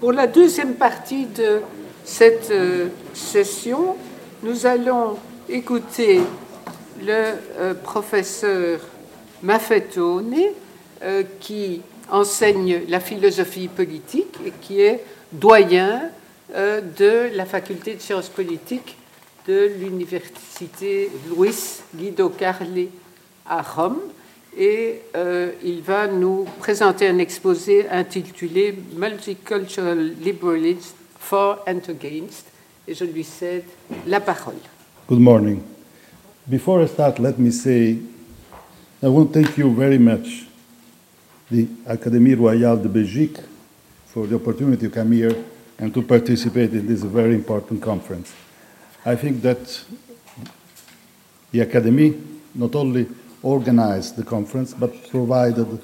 Pour la deuxième partie de cette euh, session, nous allons écouter le euh, professeur Maffetone euh, qui enseigne la philosophie politique et qui est doyen de la faculté de sciences politiques de l'université Luis Guido Carli à Rome et euh, il va nous présenter un exposé intitulé Multicultural Liberalism for and Against et je lui cède la parole. Good morning. Before I start, let me say I want to thank you very much, the Académie Royale de Belgique, for the opportunity to come here and to participate in this very important conference. I think that the Academy not only organized the conference, but provided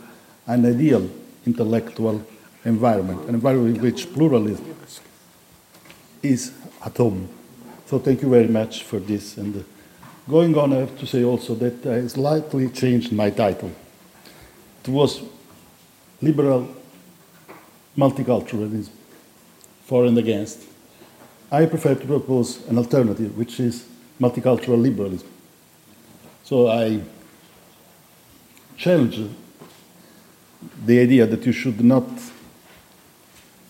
an ideal intellectual environment, an environment in which pluralism is at home. So thank you very much for this. And going on, I have to say also that I slightly changed my title. It was liberal multiculturalism, for and against. I prefer to propose an alternative, which is multicultural liberalism. So I challenge the idea that you should not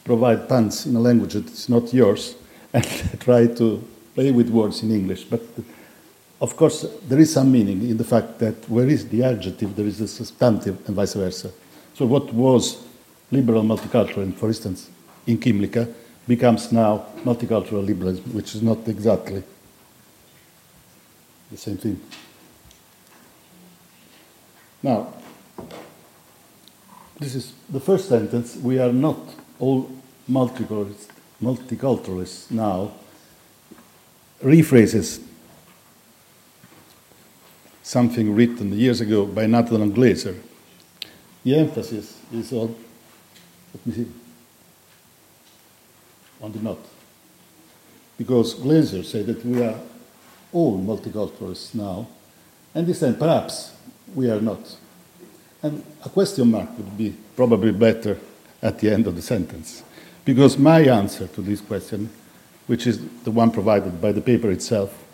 provide puns in a language that is not yours and try to play with words in English. But of course, there is some meaning in the fact that where is the adjective, there is a substantive, and vice versa. So, what was liberal multicultural, for instance, in Kymlicka, becomes now multicultural liberalism, which is not exactly the same thing. Now, this is the first sentence. We are not all multiculturalists, multiculturalists now. Rephrases something written years ago by Nathan Glazer. The emphasis is on, let me see, on the not. Because Glazer said that we are all multiculturalists now, and this time perhaps we are not. And a question mark would be probably better at the end of the sentence. Because my answer to this question, which is the one provided by the paper itself,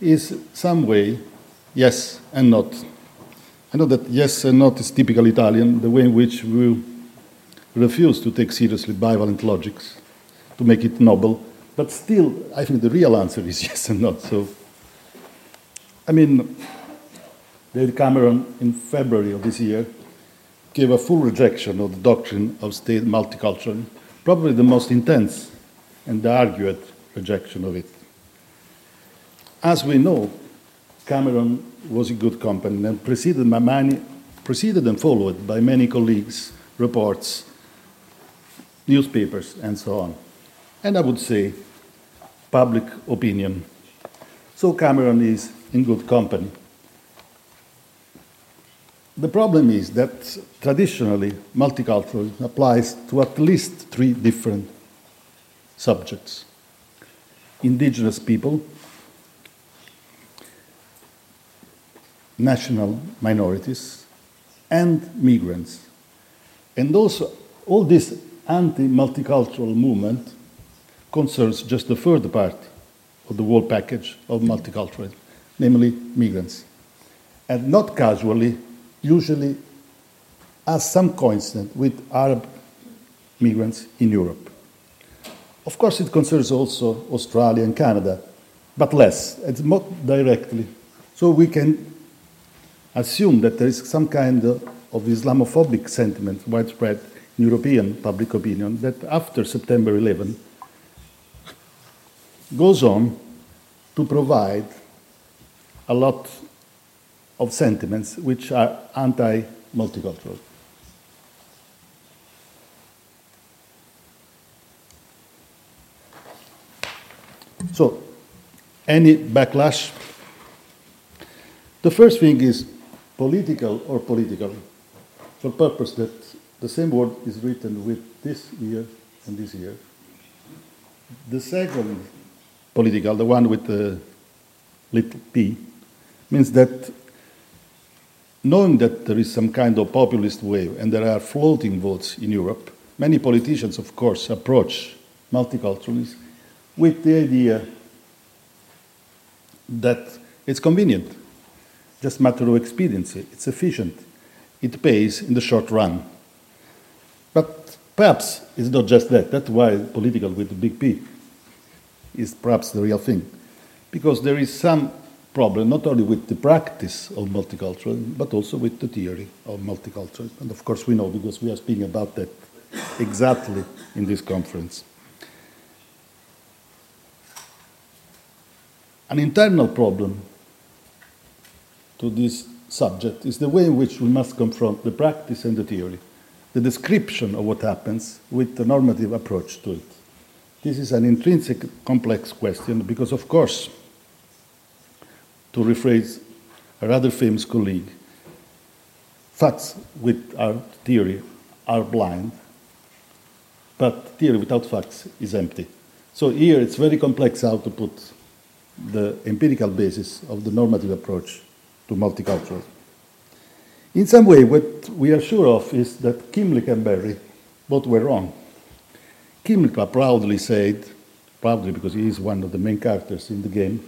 is some way yes and not. I know that yes and not is typical Italian, the way in which we refuse to take seriously bivalent logics, to make it noble, but still, I think the real answer is yes and not. So, I mean, David Cameron, in February of this year, gave a full rejection of the doctrine of state multiculturalism, probably the most intense and argued rejection of it. As we know, Cameron was in good company and preceded, many, preceded and followed by many colleagues, reports, newspapers, and so on. And I would say public opinion. So Cameron is in good company. The problem is that traditionally multiculturalism applies to at least three different subjects indigenous people, national minorities, and migrants. And also, all this anti multicultural movement concerns just the third part of the whole package of multiculturalism, namely migrants. And not casually, usually has some coincidence with Arab migrants in Europe. Of course, it concerns also Australia and Canada, but less, it's not directly. So we can assume that there is some kind of Islamophobic sentiment widespread in European public opinion that after September 11 goes on to provide a lot of sentiments which are anti multicultural. So, any backlash? The first thing is political or political, for purpose that the same word is written with this year and this year. The second political, the one with the little p, means that knowing that there is some kind of populist wave and there are floating votes in Europe, many politicians, of course, approach multiculturalism with the idea that it's convenient, just a matter of expediency, it's efficient, it pays in the short run. But perhaps it's not just that. That's why political with the big P is perhaps the real thing. Because there is some problem not only with the practice of multiculturalism, but also with the theory of multiculturalism. And of course, we know because we are speaking about that exactly in this conference. An internal problem to this subject is the way in which we must confront the practice and the theory, the description of what happens with the normative approach to it. This is an intrinsic complex question because, of course, to rephrase a rather famous colleague, facts with our theory are blind, but theory without facts is empty. So here it's very complex how to put the empirical basis of the normative approach to multiculturalism. In some way, what we are sure of is that Kymlicka and Berry both were wrong. Kymlicka proudly said, proudly because he is one of the main characters in the game,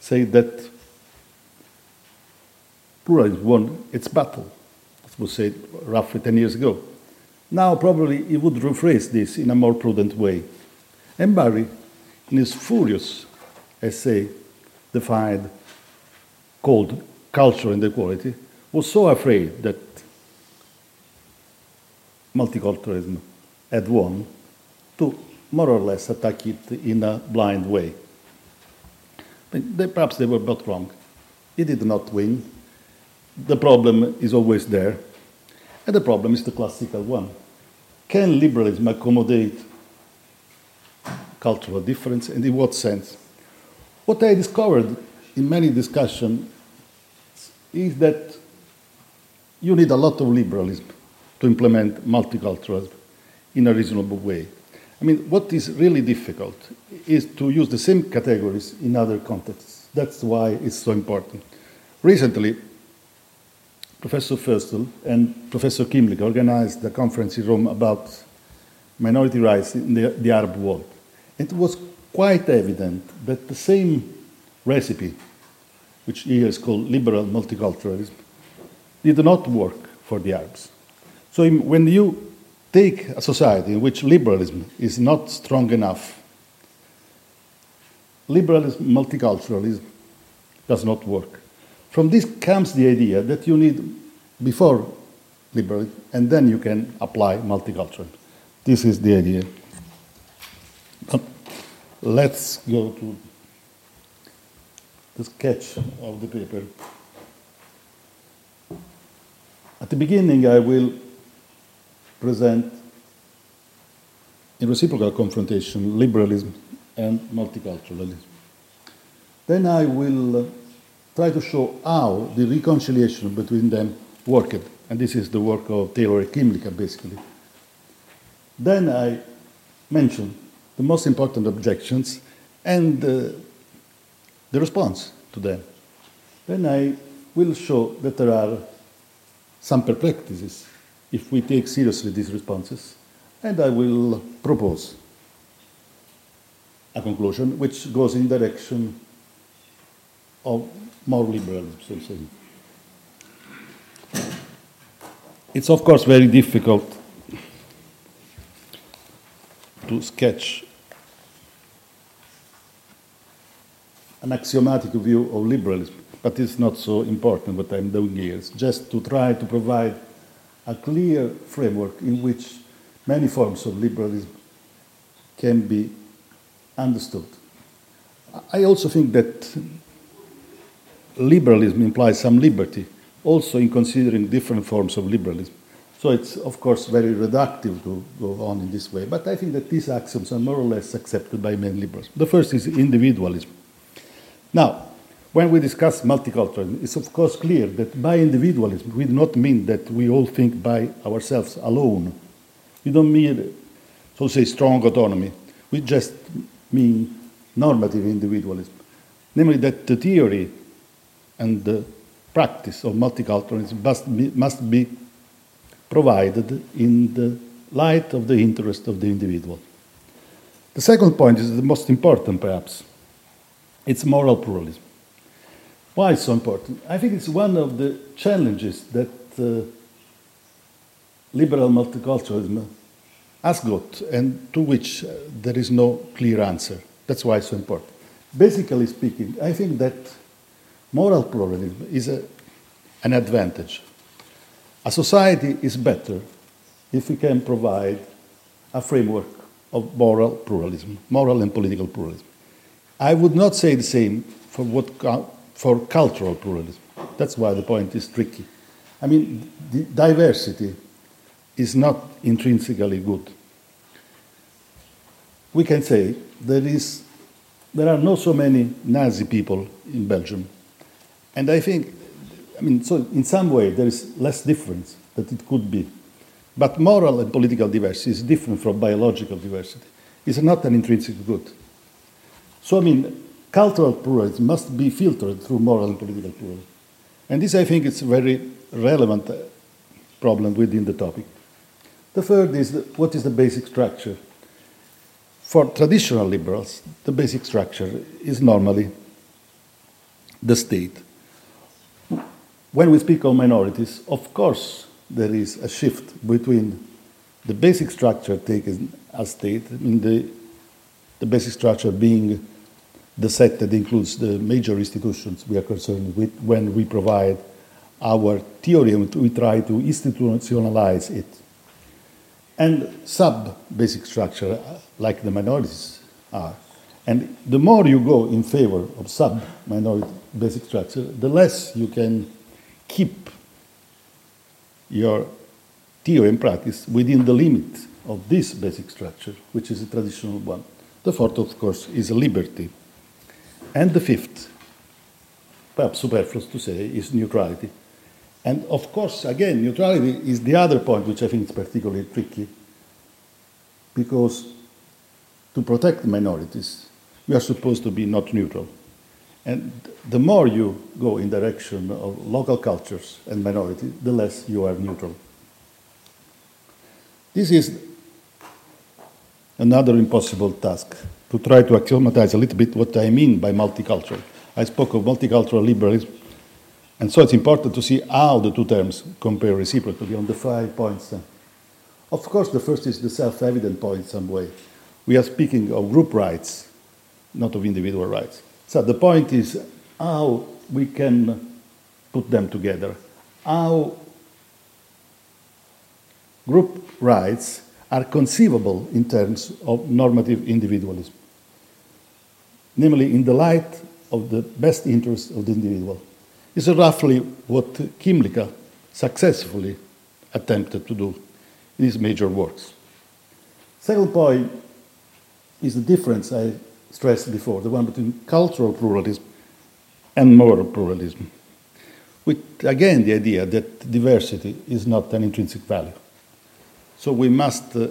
said that pluralism won its battle. That was said roughly 10 years ago. Now, probably he would rephrase this in a more prudent way. And Barry, in his furious essay, defined, called Culture and Equality, was so afraid that multiculturalism had won to more or less attack it in a blind way. They, perhaps they were both wrong. He did not win. The problem is always there. And the problem is the classical one. Can liberalism accommodate cultural difference and in what sense? What I discovered in many discussions is that you need a lot of liberalism to implement multiculturalism in a reasonable way. I mean, what is really difficult is to use the same categories in other contexts. That's why it's so important. Recently, Professor Pföstl and Professor Kymlicka organized a conference in Rome about minority rights in the, the Arab world. It was quite evident that the same recipe, which here is called liberal multiculturalism, did not work for the Arabs. So when you take a society in which liberalism is not strong enough, liberalism, multiculturalism does not work. From this comes the idea that you need before liberalism, and then you can apply multiculturalism. This is the idea. But let's go to the sketch of the paper. At the beginning, I will present in reciprocal confrontation liberalism and multiculturalism. Then I will uh, try to show how the reconciliation between them worked, and this is the work of Taylor Kymlicka, basically. Then I mention the most important objections and uh, the response to them. Then I will show that there are some perplexities if we take seriously these responses, and I will propose a conclusion which goes in the direction of more liberalism, so to say. It's of course very difficult to sketch an axiomatic view of liberalism, but it's not so important what I'm doing here. It's just to try to provide a clear framework in which many forms of liberalism can be understood. I also think that liberalism implies some liberty, also in considering different forms of liberalism. So it's, of course, very reductive to go on in this way. But I think that these axioms are more or less accepted by many liberals. The first is individualism. Now, when we discuss multiculturalism, it's of course clear that by individualism, we do not mean that we all think by ourselves alone. We don't mean, so to say, strong autonomy. We just mean normative individualism. Namely, that the theory and the practice of multiculturalism must be, must be provided in the light of the interest of the individual. The second point is the most important, perhaps. It's moral pluralism. Why it's so important? I think it's one of the challenges that uh, liberal multiculturalism has got and to which uh, there is no clear answer. That's why it's so important. Basically speaking, I think that moral pluralism is a, an advantage. A society is better if we can provide a framework of moral pluralism, moral and political pluralism. I would not say the same for, what, for cultural pluralism. That's why the point is tricky. I mean, diversity is not intrinsically good. We can say there, is, there are not so many Nazi people in Belgium. And I think, I mean, so in some way there is less difference that it could be. But moral and political diversity is different from biological diversity. It's not an intrinsic good. So, I mean, cultural pluralism must be filtered through moral and political pluralism. And this, I think, is a very relevant uh, problem within the topic. The third is the, what is the basic structure? For traditional liberals, the basic structure is normally the state. When we speak of minorities, of course, there is a shift between the basic structure taken as state, in the, the basic structure being the set that includes the major institutions we are concerned with when we provide our theory and we try to institutionalize it. And sub basic structure, uh, like the minorities are. And the more you go in favor of sub minority basic structure, the less you can keep your theory and practice within the limit of this basic structure, which is a traditional one. The fourth, of course, is liberty. And the fifth, perhaps superfluous to say, is neutrality. And of course, again, neutrality is the other point which I think is particularly tricky, because to protect minorities, we are supposed to be not neutral. And the more you go in direction of local cultures and minority, the less you are neutral. This is another impossible task to try to axiomatize a little bit what I mean by multicultural. I spoke of multicultural liberalism, and so it's important to see how the two terms compare reciprocally on the five points. Of course, the first is the self evident point in some way. We are speaking of group rights, not of individual rights. So the point is how we can put them together, how group rights are conceivable in terms of normative individualism, namely in the light of the best interests of the individual. This is roughly what Kymlicka successfully attempted to do in his major works. Second point is the difference I stressed before, the one between cultural pluralism and moral pluralism, with again the idea that diversity is not an intrinsic value. So we must, uh,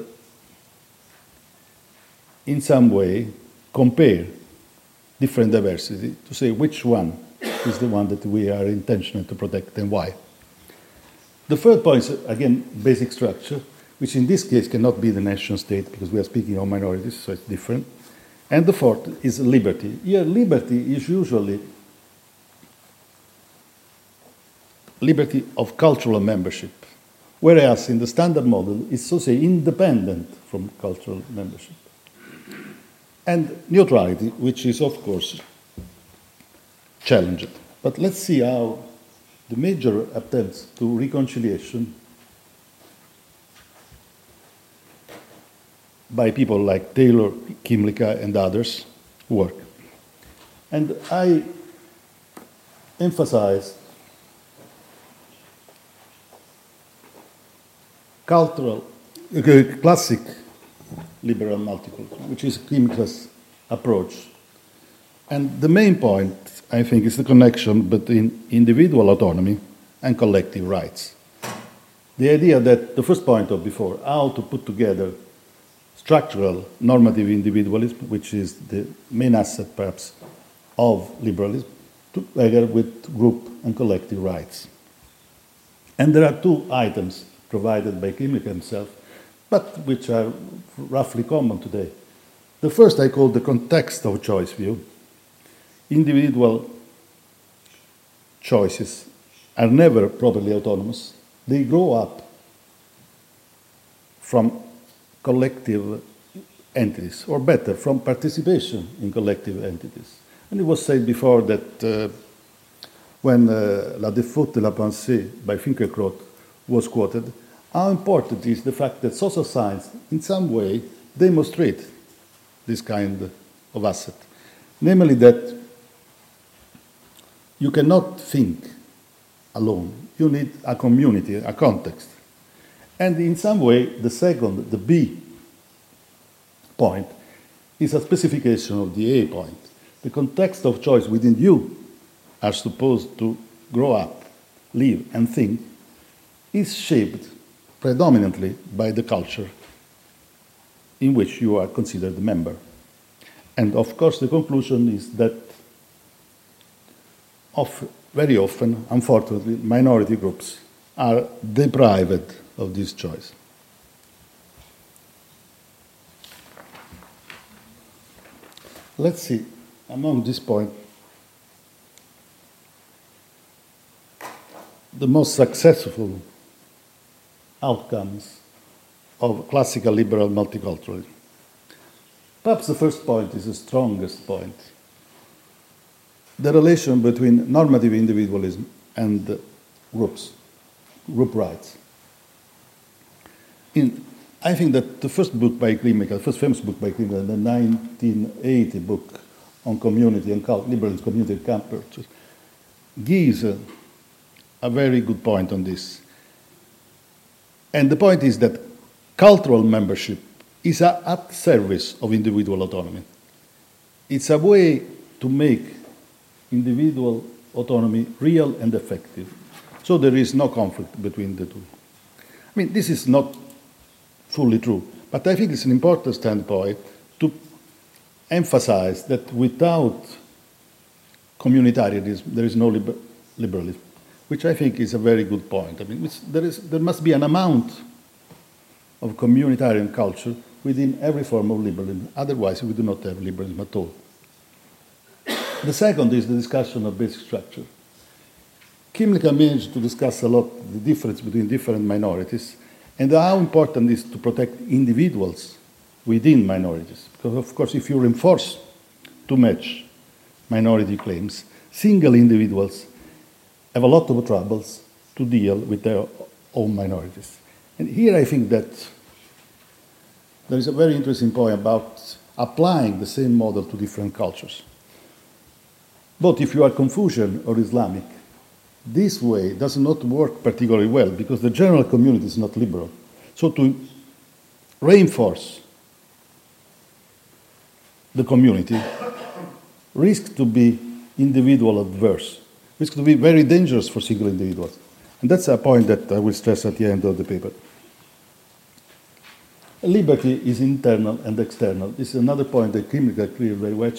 in some way, compare different diversity to say which one is the one that we are intentional to protect and why. The third point is, again, basic structure, which in this case cannot be the nation state because we are speaking of minorities, so it's different. And the fourth is liberty. Here, liberty is usually liberty of cultural membership, whereas in the standard model it's so say independent from cultural membership. And neutrality, which is of course challenged. But let's see how the major attempts to reconciliation by people like Taylor, Kymlicka, and others work. And I emphasize cultural, classic liberal multiculturalism, which is Kymlicka's approach. And the main point, I think, is the connection between individual autonomy and collective rights. The idea that the first point of before, how to put together structural normative individualism, which is the main asset perhaps of liberalism, together with group and collective rights. And there are two items provided by Kymlicka himself, but which are roughly common today. The first I call the context of choice view. Individual choices are never properly autonomous. They grow up from collective entities, or better, from participation in collective entities. And it was said before that uh, when uh, La Défaite de la Pensée by Finkielkraut was quoted, how important is the fact that social science, in some way, demonstrate this kind of asset. Namely, that you cannot think alone. You need a community, a context. And in some way, the second, the B point, is a specification of the A point. The context of choice within you are supposed to grow up, live, and think is shaped predominantly by the culture in which you are considered a member. And of course, the conclusion is that of, very often, unfortunately, minority groups are deprived of this choice. Let's see, among this point, the most successful outcomes of classical liberal multiculturalism. Perhaps the first point is the strongest point. The relation between normative individualism and groups, group rights. In, I think that the first book by Kymlicka, the first famous book by Kymlicka, the 1980 book on community and cult, liberalism, community and culture, gives a, a very good point on this. And the point is that cultural membership is a, at service of individual autonomy. It's a way to make individual autonomy real and effective. So there is no conflict between the two. I mean, this is not fully true, but I think it's an important standpoint to emphasize that without communitarianism, there is no liber- liberalism, which I think is a very good point. I mean, there, is, there must be an amount of communitarian culture within every form of liberalism. Otherwise, we do not have liberalism at all. The second is the discussion of basic structure. Kymlicka managed to discuss a lot the difference between different minorities and how important it is to protect individuals within minorities. Because, of course, if you reinforce too much minority claims, single individuals have a lot of troubles to deal with their own minorities. And here I think that there is a very interesting point about applying the same model to different cultures. But if you are Confucian or Islamic, this way does not work particularly well because the general community is not liberal. So to reinforce the community risks to be individual adverse, risks to be very dangerous for single individuals. And that's a point that I will stress at the end of the paper. Liberty is internal and external. This is another point that Kymlicka cleared very well,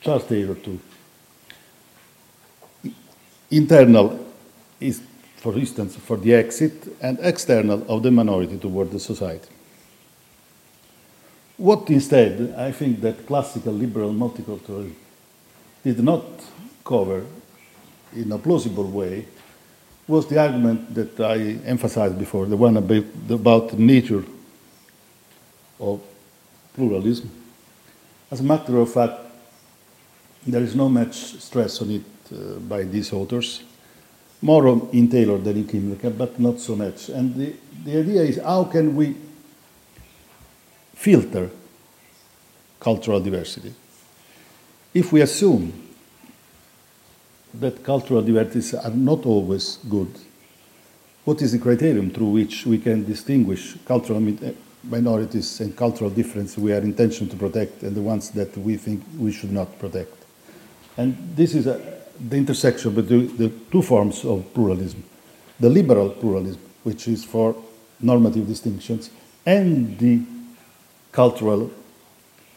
Charles Taylor too. Internal is, for instance, for the exit, and external of the minority toward the society. What instead, I think that classical liberal multiculturalism did not cover in a plausible way was the argument that I emphasized before, the one about, about nature of pluralism. As a matter of fact, there is no much stress on it Uh, by these authors, more in Taylor than in Kymlicka, but not so much. And the, the idea is how can we filter cultural diversity? If we assume that cultural diversities are not always good, what is the criterion through which we can distinguish cultural eh, minorities and cultural difference we are intention to protect and the ones that we think we should not protect. And this is a, the intersection between the two forms of pluralism the liberal pluralism, which is for normative distinctions, and the cultural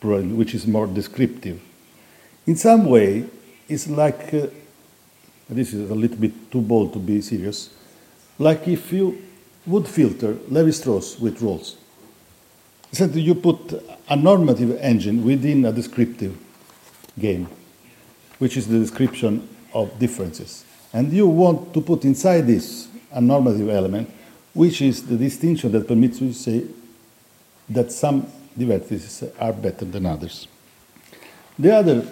pluralism, which is more descriptive. In some way, it's like uh, this is a little bit too bold to be serious like if you would filter Levi Strauss with Rawls is that you put a normative engine within a descriptive game, which is the description of differences. And you want to put inside this a normative element, which is the distinction that permits you to say that some divertices are better than others. The other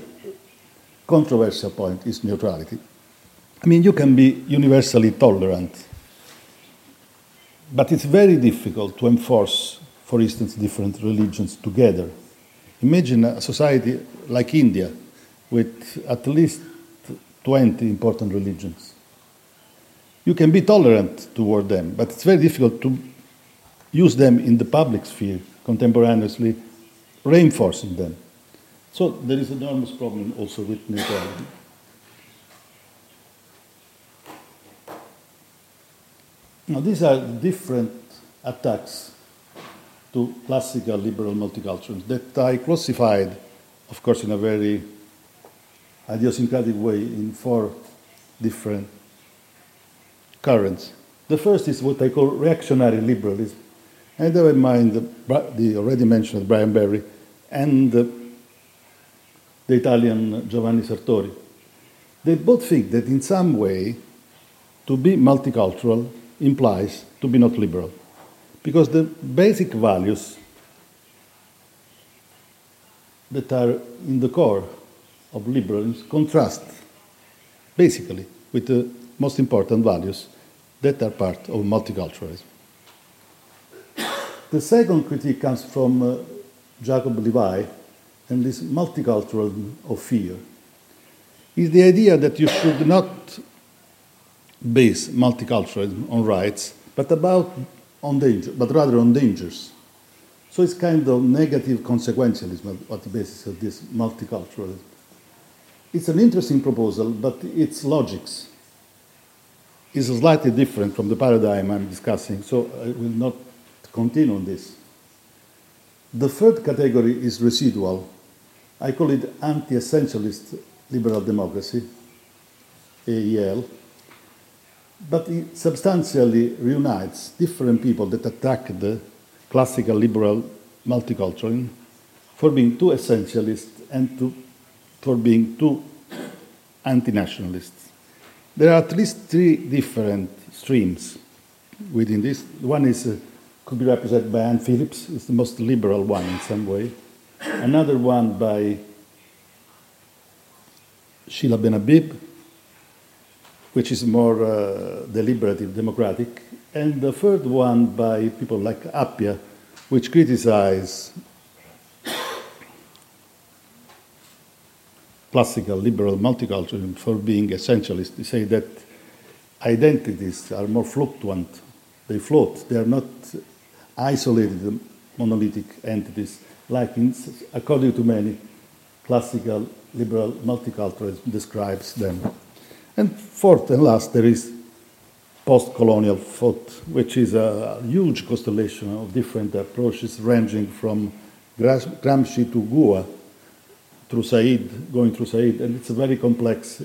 controversial point is neutrality. I mean, you can be universally tolerant, but it's very difficult to enforce, for instance, different religions together. Imagine a society like India with at least 20 important religions. You can be tolerant toward them, but it's very difficult to use them in the public sphere contemporaneously, reinforcing them. So there is enormous problem also with neutrality. Now, these are different attacks to classical liberal multiculturalism that I classified, of course, in a very idiosyncratic way in four different currents. The first is what I call reactionary liberalism. And in mind the, the already mentioned Brian Barry and the, the Italian Giovanni Sartori. They both think that in some way, to be multicultural implies to be not liberal. Because the basic values that are in the core of liberalism contrast basically with the most important values that are part of multiculturalism. The second critique comes from uh, Jacob Levy and this multiculturalism of fear. Is the idea that you should not base multiculturalism on rights, but about on danger, but rather on dangers. So it's kind of negative consequentialism at the basis of this multiculturalism. It's an interesting proposal, but its logics is slightly different from the paradigm I'm discussing, so I will not continue on this. The third category is residual. I call it anti essentialist liberal democracy, AEL, but it substantially reunites different people that attack the classical liberal multiculturalism for being too essentialist and to, for being too anti nationalist. There are at least three different streams within this. One is uh, could be represented by Anne Phillips, it's the most liberal one in some way. Another one by Seyla Benhabib, which is more uh, deliberative, democratic. And the third one by people like Appiah, which criticize classical liberal multiculturalism for being essentialist. They say that identities are more fluctuant, they float, they are not isolated monolithic entities, like in, according to many classical liberal multiculturalism describes them. And fourth and last, there is post colonial thought, which is a huge constellation of different approaches ranging from Gramsci to Guha through Said, going through Said, and it's a very complex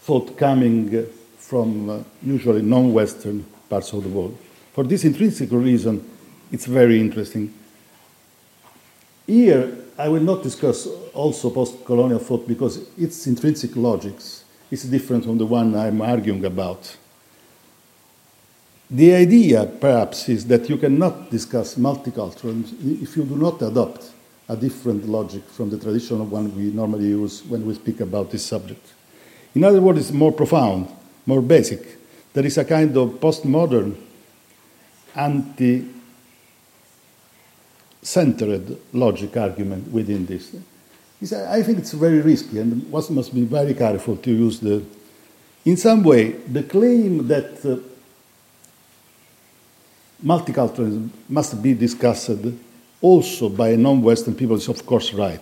thought coming from uh, usually non Western parts of the world. For this intrinsic reason, it's very interesting. Here, I will not discuss also post colonial thought because its intrinsic logics is different from the one I'm arguing about. The idea, perhaps, is that you cannot discuss multiculturalism if you do not adopt a different logic from the traditional one we normally use when we speak about this subject. In other words, it's more profound, more basic. There is a kind of postmodern anti centered logic argument within this. I think it's very risky and one must be very careful to use the. In some way, the claim that uh, multiculturalism must be discussed also by non Western people is, of course, right.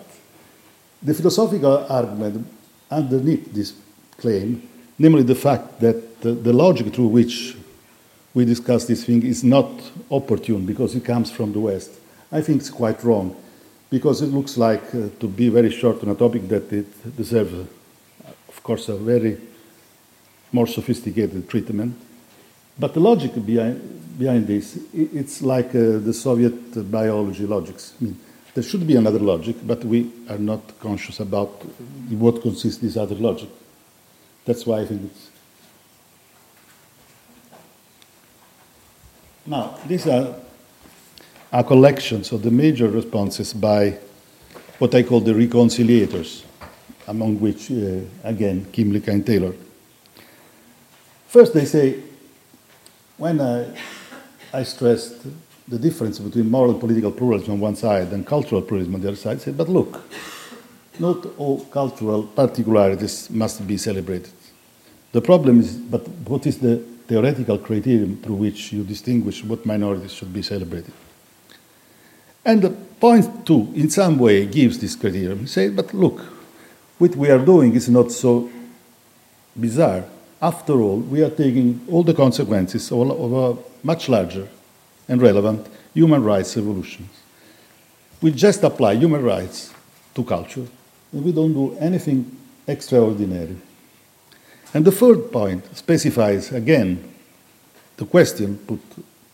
The philosophical argument underneath this claim, namely the fact that the, the logic through which we discuss this thing is not opportune because it comes from the West. I think it's quite wrong because it looks like uh, to be very short on a topic that it deserves, uh, of course, a very more sophisticated treatment. But the logic behind, behind this, it's like uh, the Soviet biology logics. I mean, there should be another logic, but we are not conscious about what consists this other logic. That's why I think it's. Now, these are, are collections of the major responses by what I call the reconciliators, among which, uh, again, Kymlicka and Taylor. First, they say, when I, I stressed the difference between moral and political pluralism on one side and cultural pluralism on the other side, I said, but look, not all cultural particularities must be celebrated. The problem is, but what is the theoretical criterion through which you distinguish what minorities should be celebrated? And point two, in some way, gives this criterion. Say, but look, what we are doing is not so bizarre. After all, we are taking all the consequences of a much larger and relevant human rights revolutions. We just apply human rights to culture, and we don't do anything extraordinary. And the third point specifies again the question put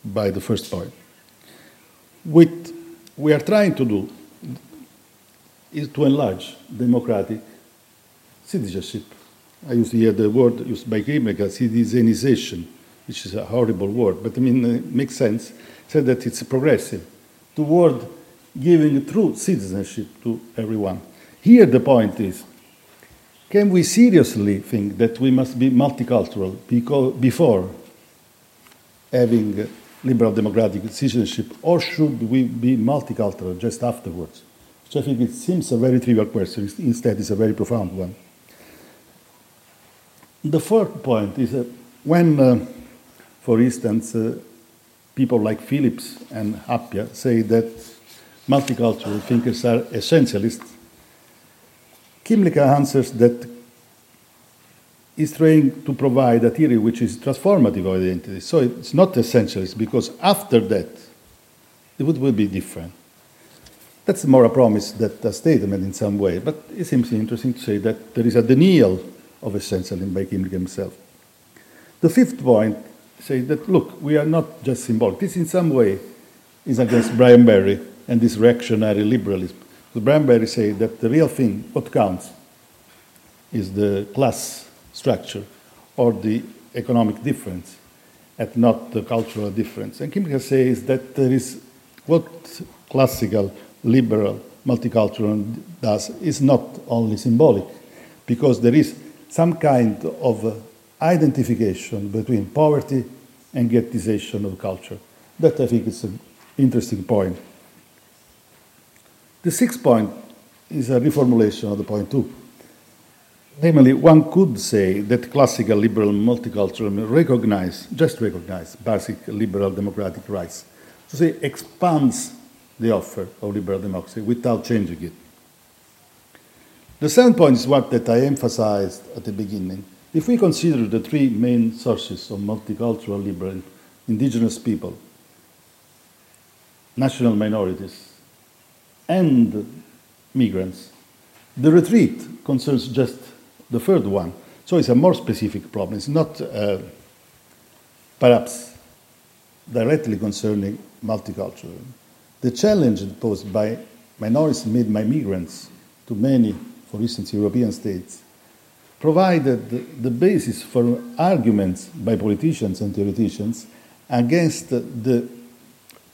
by the first point. What we are trying to do is to enlarge democratic citizenship I used to hear the word used by Kymlicka, citizenization, which is a horrible word, but I mean, it makes sense. Said that it's progressive toward giving true citizenship to everyone. Here, the point is can we seriously think that we must be multicultural before having liberal democratic citizenship, or should we be multicultural just afterwards? So I think it seems a very trivial question, instead, it's a very profound one. The fourth point is that when, uh, for instance, uh, people like Phillips and Appiah say that multicultural thinkers are essentialists, Kymlicka answers that he's trying to provide a theory which is transformative of identity. So it's not essentialist because after that, it would, will be different. That's more a promise than a statement in some way, but it seems interesting to say that there is a denial of essentialism by Kymlicka himself. The fifth point says that, look, we are not just symbolic. This, in some way, is against Brian Barry and this reactionary liberalism. So Brian Barry says that the real thing, what counts, is the class structure or the economic difference, and not the cultural difference. And Kymlicka says that there is what classical, liberal, multicultural does is not only symbolic, because there is some kind of identification between poverty and ghettization of culture. That I think is an interesting point. The sixth point is a reformulation of the point two. Namely, one could say that classical liberal multiculturalism recognize, just recognize basic liberal democratic rights. To say expands the offer of liberal democracy without changing it. The second point is what that I emphasized at the beginning. If we consider the three main sources of multicultural liberal indigenous people, national minorities, and migrants, the retreat concerns just the third one. So it's a more specific problem. It's not uh, perhaps directly concerning multiculturalism. The challenge posed by minorities made by migrants to many for instance, European states, provided the basis for arguments by politicians and theoreticians against the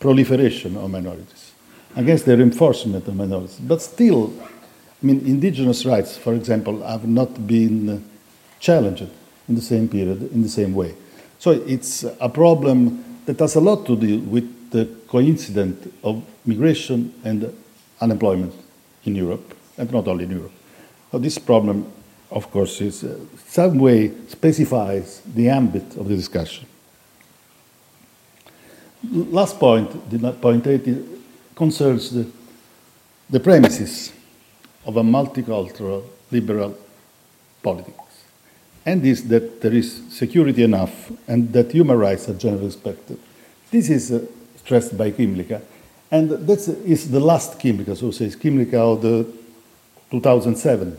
proliferation of minorities, against the reinforcement of minorities. But still, I mean, indigenous rights, for example, have not been challenged in the same period, in the same way. So it's a problem that has a lot to do with the coincidence of migration and unemployment in Europe, and not only in Europe. Now, this problem, of course, is uh, some way specifies the ambit of the discussion. Last point, point eight, concerns the, the premises of a multicultural liberal politics, and is that there is security enough and that human rights are generally respected. This is uh, stressed by Kymlicka, and that is the last Kymlicka, so says Kymlicka of the 2007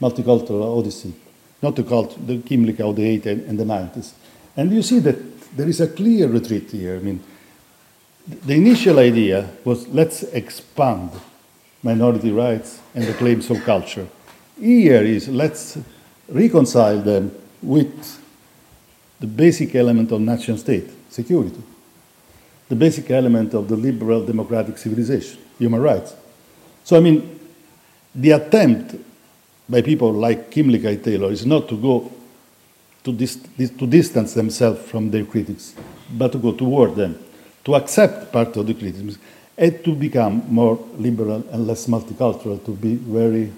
Multicultural Odyssey, not the, cult, the Kymlicka of the 80s and the 90s. And you see that there is a clear retreat here. I mean, the initial idea was let's expand minority rights and the claims of culture. Here is let's reconcile them with the basic element of nation state, security, the basic element of the liberal democratic civilization, human rights. So, I mean, the attempt by people like Kim Taylor is not to go to, dis- to distance themselves from their critics, but to go toward them, to accept part of the criticism, and to become more liberal and less multicultural, to be very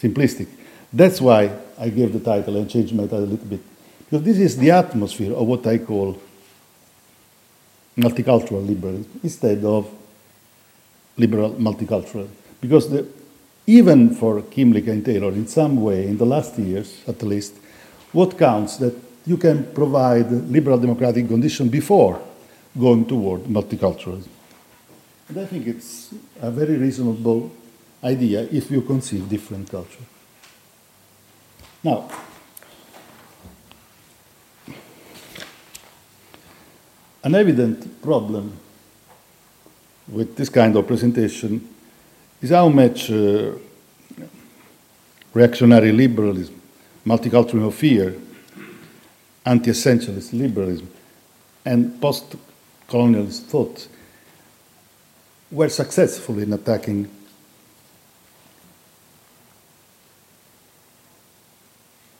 simplistic. That's why I gave the title and changed my title a little bit. Because this is the atmosphere of what I call multicultural liberalism instead of liberal multicultural. Because the, even for Kymlicka and Taylor, in some way, in the last years at least, what counts that you can provide liberal democratic condition before going toward multiculturalism. And I think it's a very reasonable idea if you conceive different culture. Now, an evident problem with this kind of presentation is how much uh, reactionary liberalism, multicultural fear, anti essentialist liberalism, and post colonialist thought were successful in attacking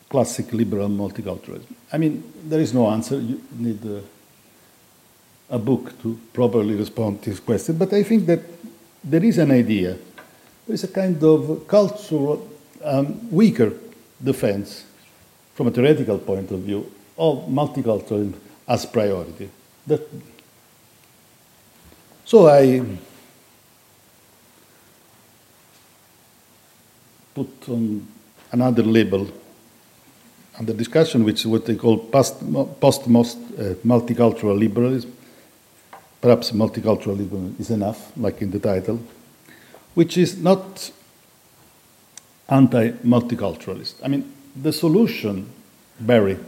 classic liberal multiculturalism. I mean, there is no answer. You need a, a book to properly respond to this question. But I think that there is an idea, there is a kind of cultural, um, weaker defense from a theoretical point of view of multiculturalism as priority. That, so I put on another label under discussion, which is what they call post, post most, uh, multicultural liberalism. Perhaps multicultural liberalism is enough, like in the title, which is not anti multiculturalist. I mean, the solution Barry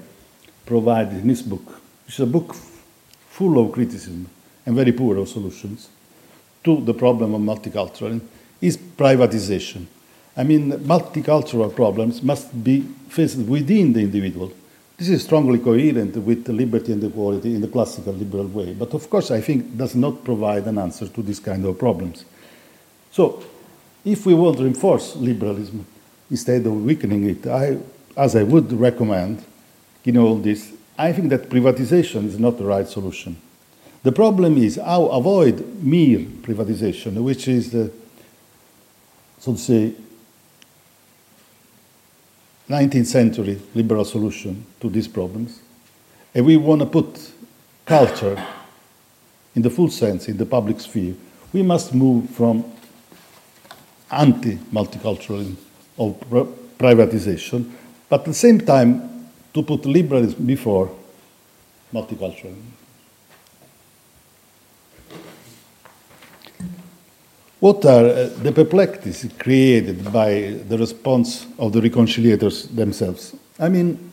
provided in his book, which is a book full of criticism and very poor of solutions to the problem of multiculturalism, is privatization I mean, multicultural problems must be faced within the individual. This is strongly coherent with liberty and equality in the classical liberal way, but of course, I think does not provide an answer to this kind of problems. So, if we want to enforce liberalism instead of weakening it, I, as I would recommend in all this, I think that privatization is not the right solution. The problem is how avoid mere privatization, which is the, so to say, 19th century liberal solution to these problems. And we want to put culture in the full sense in the public sphere. We must move from anti multiculturalism or privatization, but at the same time to put liberalism before multiculturalism. What are uh, the perplexities created by the response of the reconciliators themselves? I mean,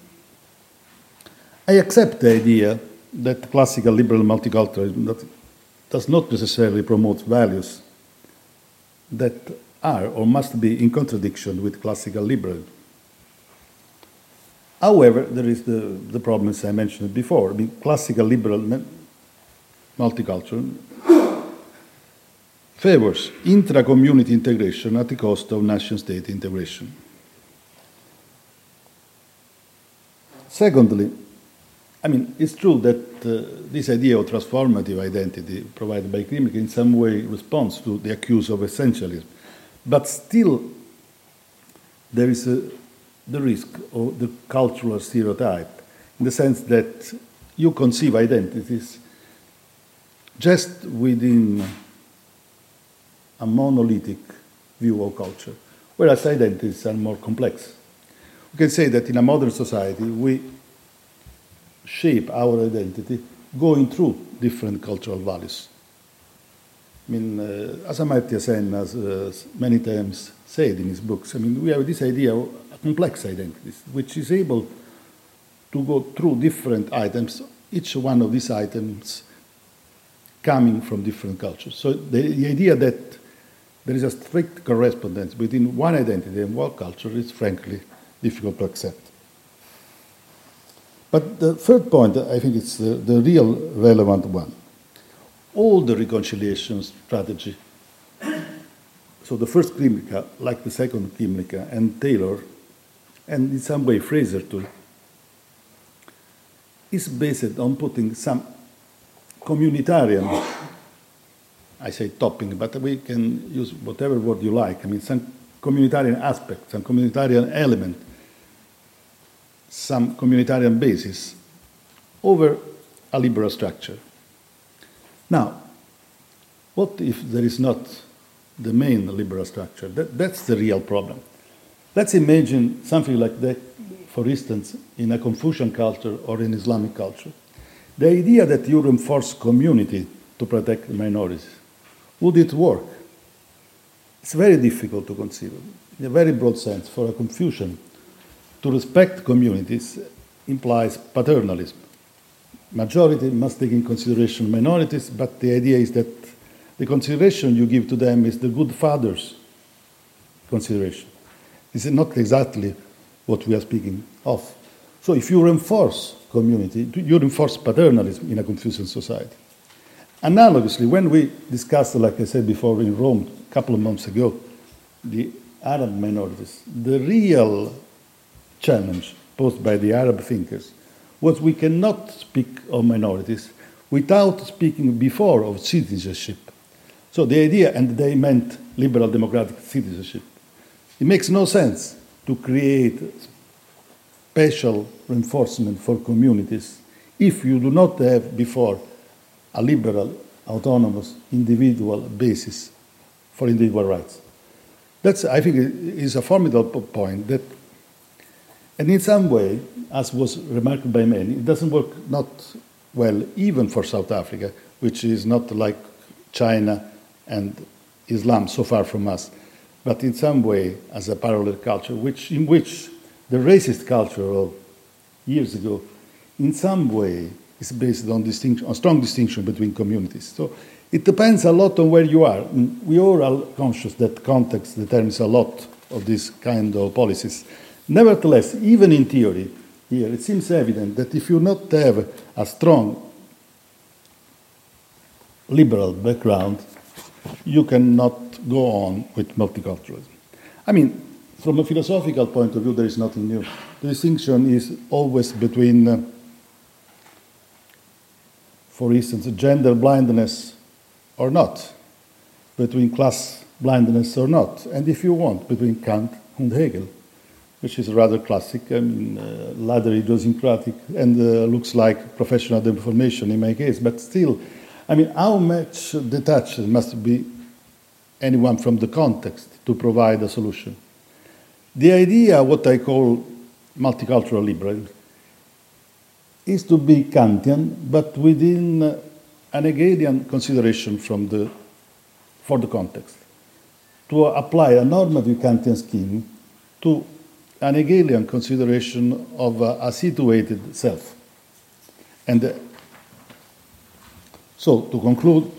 I accept the idea that classical liberal multiculturalism does not necessarily promote values that are or must be in contradiction with classical liberalism. However, there is the, the problems I mentioned before. I mean, classical liberal multiculturalism favors intra-community integration at the cost of nation-state integration. Secondly, I mean, it's true that uh, this idea of transformative identity provided by Kymlicka in some way responds to the accuse of essentialism, but still there is a, the risk of the cultural stereotype in the sense that you conceive identities just within a monolithic view of culture, whereas identities are more complex. We can say that in a modern society, we shape our identity going through different cultural values. I mean, uh, as Amartya Sen has uh, many times said in his books, I mean, we have this idea of a complex identity, which is able to go through different items each one of these items coming from different cultures. So the, the idea that there is a strict correspondence between one identity and one culture is frankly difficult to accept. But the third point, I think it's the, the real relevant one. All the reconciliation strategy, so the first Kymlicka, like the second Kymlicka, and Taylor, and in some way Fraser too, is based on putting some communitarian, I say topping, but we can use whatever word you like. I mean, some communitarian aspect, some communitarian element, some communitarian basis over a liberal structure. Now, what if there is not the main liberal structure? That, that's the real problem. Let's imagine something like that, for instance, in a Confucian culture or in Islamic culture. The idea that you reinforce community to protect minorities, would it work? It's very difficult to conceive, in a very broad sense, for a Confucian. To respect communities implies paternalism. Majority must take in consideration minorities, but the idea is that the consideration you give to them is the good father's consideration. This is not exactly what we are speaking of. So if you reinforce community, you reinforce paternalism in a Confucian society. Analogously, when we discussed, like I said before in Rome a couple of months ago, the Arab minorities, the real challenge posed by the Arab thinkers was we cannot speak of minorities without speaking before of citizenship. So the idea, and they meant liberal democratic citizenship, it makes no sense to create special reinforcement for communities if you do not have before a liberal, autonomous, individual basis for individual rights. That's, I think, is a formidable point that, and in some way, as was remarked by many, it doesn't work not well even for South Africa, which is not like China and Islam so far from us, but in some way as a parallel culture, which, in which the racist culture of years ago, in some way, is based on, distinction, on strong distinction between communities. So it depends a lot on where you are. We all are conscious that context determines a lot of this kind of policies. Nevertheless, even in theory, here it seems evident that if you not have a strong liberal background, you cannot go on with multiculturalism. I mean, from a philosophical point of view, there is nothing new. The distinction is always between, uh, for instance, gender blindness or not, between class blindness or not, and if you want, between Kant and Hegel, which is rather classic, I mean, uh, rather idiosyncratic, and uh, looks like professional deformation in my case, but still, I mean, how much detached must be anyone from the context to provide a solution? The idea, what I call multicultural liberalism, is to be Kantian, but within an Hegelian consideration from the, for the context. To apply a normative Kantian scheme to an Hegelian consideration of a, a situated self. And uh, so, to conclude,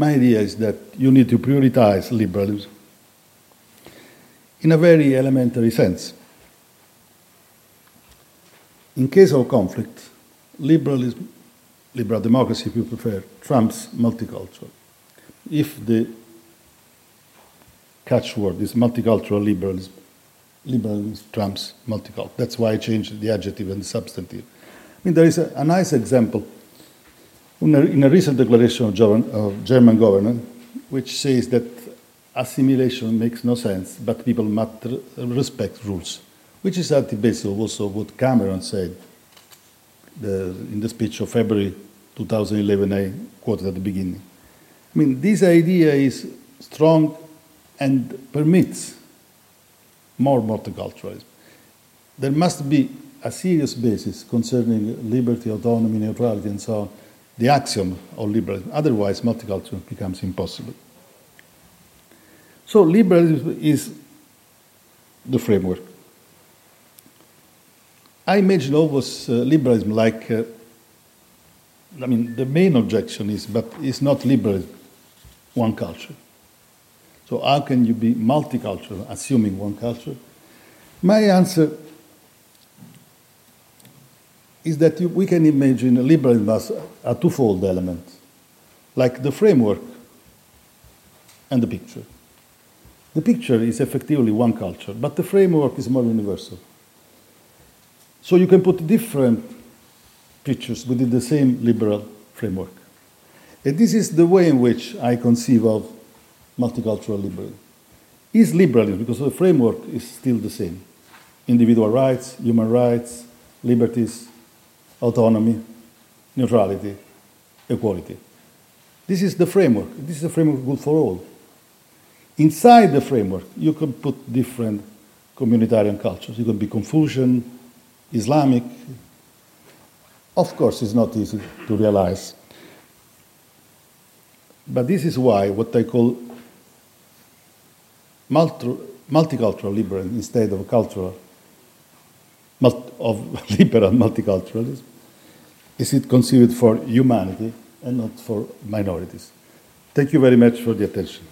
My idea is that you need to prioritize liberalism in a very elementary sense. In case of conflict, liberalism, liberal democracy, if you prefer, trumps multicultural. If the catchword is multicultural liberalism, liberalism trumps multicultural. That's why I changed the adjective and the substantive. I mean, there is a, a nice example in a recent declaration of German government, which says that assimilation makes no sense, but people must respect rules, which is at the basis of also what Cameron said the, in the speech of February 2011 I quoted at the beginning. I mean, this idea is strong and permits more multiculturalism. There must be a serious basis concerning liberty, autonomy, neutrality, and so on the axiom of liberalism. Otherwise, multiculturalism becomes impossible. So, liberalism is the framework. I imagine always uh, liberalism like, uh, I mean, the main objection is, but it's not liberalism, one culture. So how can you be multicultural, assuming one culture? My answer is that you, we can imagine liberalism as a twofold element, like the framework and the picture. The picture is effectively one culture, but the framework is more universal. So you can put different pictures within the same liberal framework. And this is the way in which I conceive of multicultural liberalism. Is liberalism because the framework is still the same individual rights, human rights, liberties, autonomy, neutrality, equality. This is the framework. This is a framework good for all. Inside the framework, you can put different communitarian cultures. You can be Confucian, Islamic. Of course, it's not easy to realize. But this is why what I call multi- multicultural liberalism instead of cultural of liberal multiculturalism is it conceived for humanity and not for minorities. Thank you very much for the attention.